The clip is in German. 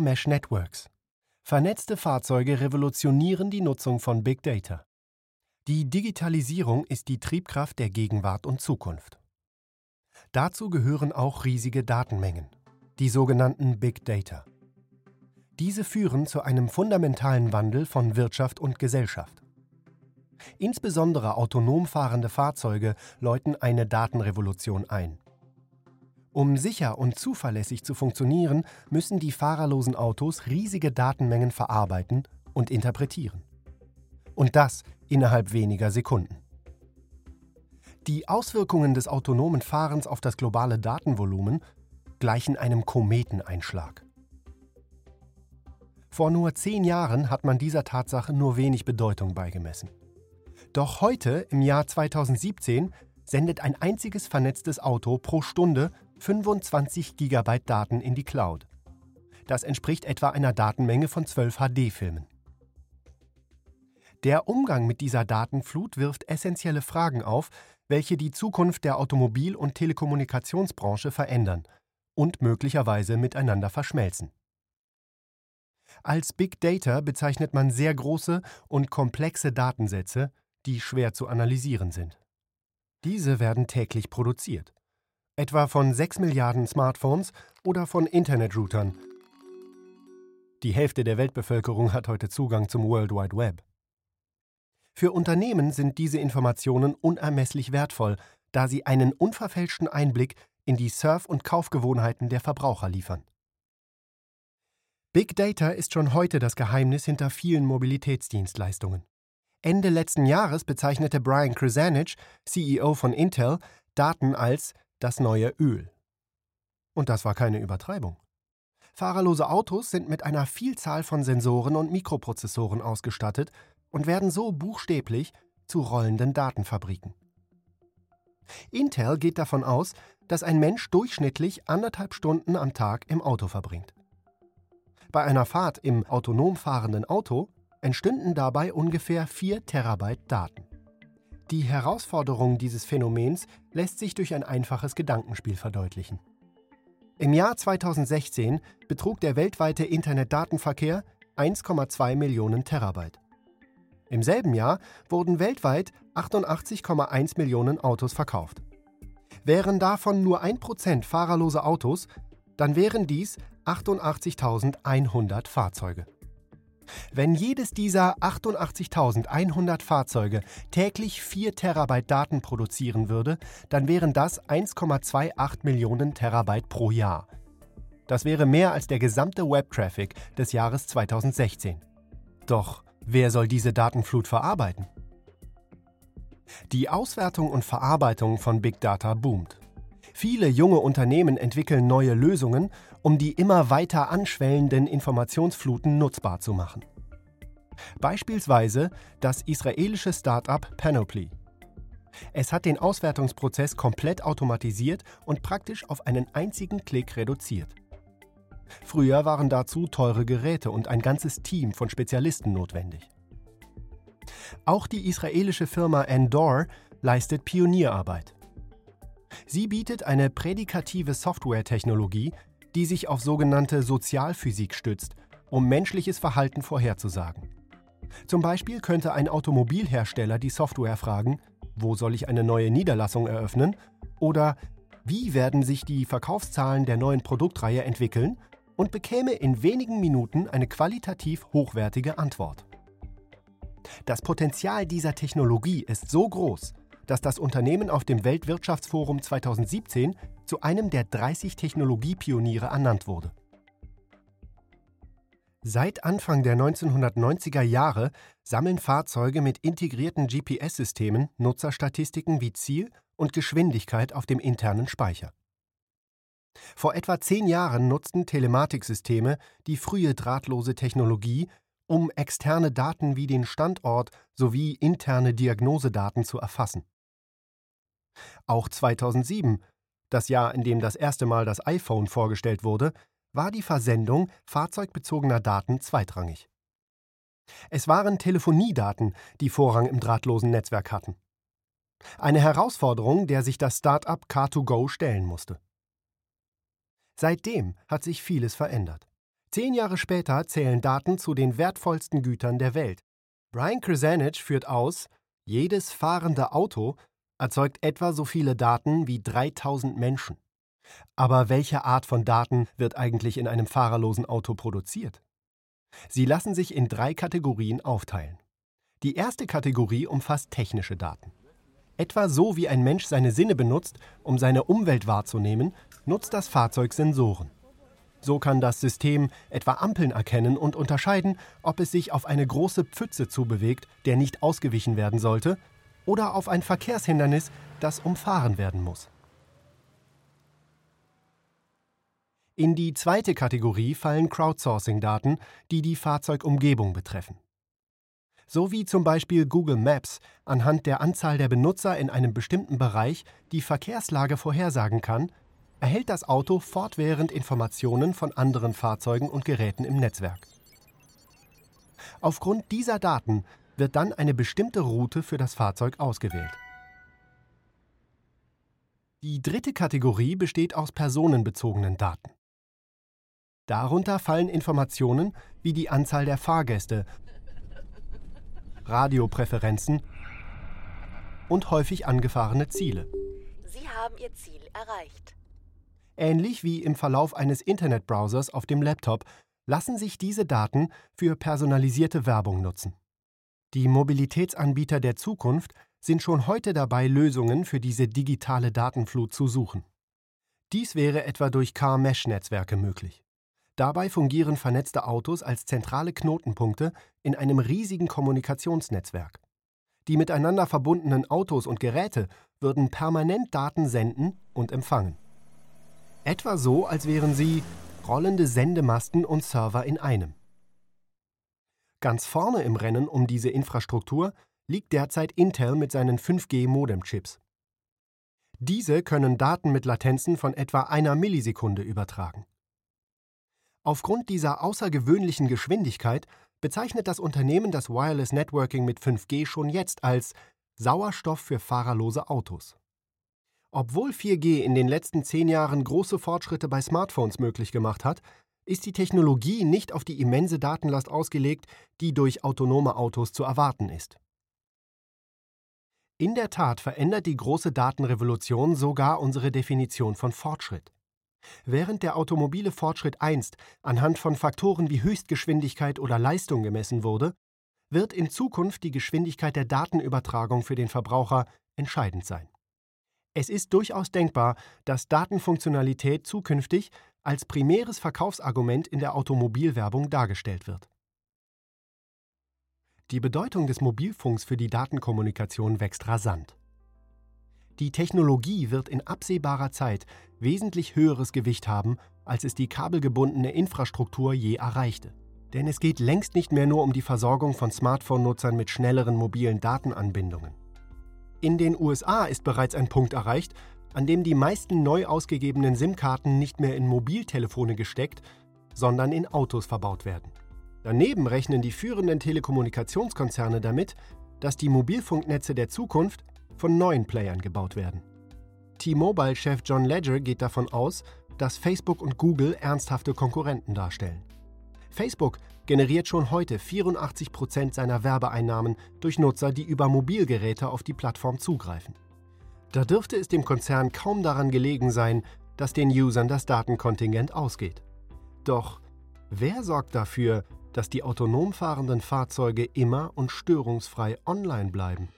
Mesh Networks. Vernetzte Fahrzeuge revolutionieren die Nutzung von Big Data. Die Digitalisierung ist die Triebkraft der Gegenwart und Zukunft. Dazu gehören auch riesige Datenmengen, die sogenannten Big Data. Diese führen zu einem fundamentalen Wandel von Wirtschaft und Gesellschaft. Insbesondere autonom fahrende Fahrzeuge läuten eine Datenrevolution ein. Um sicher und zuverlässig zu funktionieren, müssen die fahrerlosen Autos riesige Datenmengen verarbeiten und interpretieren. Und das innerhalb weniger Sekunden. Die Auswirkungen des autonomen Fahrens auf das globale Datenvolumen gleichen einem Kometeneinschlag. Vor nur zehn Jahren hat man dieser Tatsache nur wenig Bedeutung beigemessen. Doch heute, im Jahr 2017, sendet ein einziges vernetztes Auto pro Stunde 25 GB Daten in die Cloud. Das entspricht etwa einer Datenmenge von 12 HD-Filmen. Der Umgang mit dieser Datenflut wirft essentielle Fragen auf, welche die Zukunft der Automobil- und Telekommunikationsbranche verändern und möglicherweise miteinander verschmelzen. Als Big Data bezeichnet man sehr große und komplexe Datensätze, die schwer zu analysieren sind. Diese werden täglich produziert etwa von 6 Milliarden Smartphones oder von Internetroutern. Die Hälfte der Weltbevölkerung hat heute Zugang zum World Wide Web. Für Unternehmen sind diese Informationen unermesslich wertvoll, da sie einen unverfälschten Einblick in die Surf- und Kaufgewohnheiten der Verbraucher liefern. Big Data ist schon heute das Geheimnis hinter vielen Mobilitätsdienstleistungen. Ende letzten Jahres bezeichnete Brian Krzanich, CEO von Intel, Daten als das neue Öl. Und das war keine Übertreibung. Fahrerlose Autos sind mit einer Vielzahl von Sensoren und Mikroprozessoren ausgestattet und werden so buchstäblich zu rollenden Datenfabriken. Intel geht davon aus, dass ein Mensch durchschnittlich anderthalb Stunden am Tag im Auto verbringt. Bei einer Fahrt im autonom fahrenden Auto entstünden dabei ungefähr 4 Terabyte Daten. Die Herausforderung dieses Phänomens lässt sich durch ein einfaches Gedankenspiel verdeutlichen. Im Jahr 2016 betrug der weltweite Internetdatenverkehr 1,2 Millionen Terabyte. Im selben Jahr wurden weltweit 88,1 Millionen Autos verkauft. Wären davon nur 1% fahrerlose Autos, dann wären dies 88.100 Fahrzeuge. Wenn jedes dieser 88.100 Fahrzeuge täglich 4 Terabyte Daten produzieren würde, dann wären das 1,28 Millionen Terabyte pro Jahr. Das wäre mehr als der gesamte Web-Traffic des Jahres 2016. Doch wer soll diese Datenflut verarbeiten? Die Auswertung und Verarbeitung von Big Data boomt. Viele junge Unternehmen entwickeln neue Lösungen, um die immer weiter anschwellenden Informationsfluten nutzbar zu machen. Beispielsweise das israelische Start-up Panoply. Es hat den Auswertungsprozess komplett automatisiert und praktisch auf einen einzigen Klick reduziert. Früher waren dazu teure Geräte und ein ganzes Team von Spezialisten notwendig. Auch die israelische Firma Endor leistet Pionierarbeit. Sie bietet eine prädikative Softwaretechnologie, die sich auf sogenannte Sozialphysik stützt, um menschliches Verhalten vorherzusagen. Zum Beispiel könnte ein Automobilhersteller die Software fragen, wo soll ich eine neue Niederlassung eröffnen? Oder wie werden sich die Verkaufszahlen der neuen Produktreihe entwickeln? Und bekäme in wenigen Minuten eine qualitativ hochwertige Antwort. Das Potenzial dieser Technologie ist so groß, dass das Unternehmen auf dem Weltwirtschaftsforum 2017 zu einem der 30 Technologiepioniere ernannt wurde. Seit Anfang der 1990er Jahre sammeln Fahrzeuge mit integrierten GPS-Systemen Nutzerstatistiken wie Ziel und Geschwindigkeit auf dem internen Speicher. Vor etwa zehn Jahren nutzten Telematiksysteme die frühe drahtlose Technologie, um externe Daten wie den Standort sowie interne Diagnosedaten zu erfassen. Auch 2007, das Jahr, in dem das erste Mal das iPhone vorgestellt wurde, war die Versendung fahrzeugbezogener Daten zweitrangig. Es waren Telefoniedaten, die Vorrang im drahtlosen Netzwerk hatten. Eine Herausforderung, der sich das Start-up Car2Go stellen musste. Seitdem hat sich vieles verändert. Zehn Jahre später zählen Daten zu den wertvollsten Gütern der Welt. Brian Krasanich führt aus, jedes fahrende Auto erzeugt etwa so viele Daten wie 3000 Menschen. Aber welche Art von Daten wird eigentlich in einem fahrerlosen Auto produziert? Sie lassen sich in drei Kategorien aufteilen. Die erste Kategorie umfasst technische Daten. Etwa so wie ein Mensch seine Sinne benutzt, um seine Umwelt wahrzunehmen, nutzt das Fahrzeug Sensoren. So kann das System etwa Ampeln erkennen und unterscheiden, ob es sich auf eine große Pfütze zubewegt, der nicht ausgewichen werden sollte, oder auf ein Verkehrshindernis, das umfahren werden muss. In die zweite Kategorie fallen Crowdsourcing-Daten, die die Fahrzeugumgebung betreffen. So wie zum Beispiel Google Maps anhand der Anzahl der Benutzer in einem bestimmten Bereich die Verkehrslage vorhersagen kann, erhält das Auto fortwährend Informationen von anderen Fahrzeugen und Geräten im Netzwerk. Aufgrund dieser Daten wird dann eine bestimmte Route für das Fahrzeug ausgewählt. Die dritte Kategorie besteht aus personenbezogenen Daten. Darunter fallen Informationen wie die Anzahl der Fahrgäste, Radiopräferenzen und häufig angefahrene Ziele. Sie haben Ihr Ziel erreicht. Ähnlich wie im Verlauf eines Internetbrowsers auf dem Laptop lassen sich diese Daten für personalisierte Werbung nutzen. Die Mobilitätsanbieter der Zukunft sind schon heute dabei, Lösungen für diese digitale Datenflut zu suchen. Dies wäre etwa durch Car-Mesh-Netzwerke möglich. Dabei fungieren vernetzte Autos als zentrale Knotenpunkte in einem riesigen Kommunikationsnetzwerk. Die miteinander verbundenen Autos und Geräte würden permanent Daten senden und empfangen. Etwa so, als wären sie rollende Sendemasten und Server in einem. Ganz vorne im Rennen um diese Infrastruktur liegt derzeit Intel mit seinen 5G-Modem-Chips. Diese können Daten mit Latenzen von etwa einer Millisekunde übertragen. Aufgrund dieser außergewöhnlichen Geschwindigkeit bezeichnet das Unternehmen das Wireless Networking mit 5G schon jetzt als Sauerstoff für fahrerlose Autos. Obwohl 4G in den letzten zehn Jahren große Fortschritte bei Smartphones möglich gemacht hat, ist die Technologie nicht auf die immense Datenlast ausgelegt, die durch autonome Autos zu erwarten ist. In der Tat verändert die große Datenrevolution sogar unsere Definition von Fortschritt. Während der automobile Fortschritt einst anhand von Faktoren wie Höchstgeschwindigkeit oder Leistung gemessen wurde, wird in Zukunft die Geschwindigkeit der Datenübertragung für den Verbraucher entscheidend sein. Es ist durchaus denkbar, dass Datenfunktionalität zukünftig als primäres Verkaufsargument in der Automobilwerbung dargestellt wird. Die Bedeutung des Mobilfunks für die Datenkommunikation wächst rasant. Die Technologie wird in absehbarer Zeit wesentlich höheres Gewicht haben, als es die kabelgebundene Infrastruktur je erreichte. Denn es geht längst nicht mehr nur um die Versorgung von Smartphone-Nutzern mit schnelleren mobilen Datenanbindungen. In den USA ist bereits ein Punkt erreicht, an dem die meisten neu ausgegebenen SIM-Karten nicht mehr in Mobiltelefone gesteckt, sondern in Autos verbaut werden. Daneben rechnen die führenden Telekommunikationskonzerne damit, dass die Mobilfunknetze der Zukunft von neuen Playern gebaut werden. T-Mobile-Chef John Ledger geht davon aus, dass Facebook und Google ernsthafte Konkurrenten darstellen. Facebook generiert schon heute 84 Prozent seiner Werbeeinnahmen durch Nutzer, die über Mobilgeräte auf die Plattform zugreifen. Da dürfte es dem Konzern kaum daran gelegen sein, dass den Usern das Datenkontingent ausgeht. Doch wer sorgt dafür, dass die autonom fahrenden Fahrzeuge immer und störungsfrei online bleiben?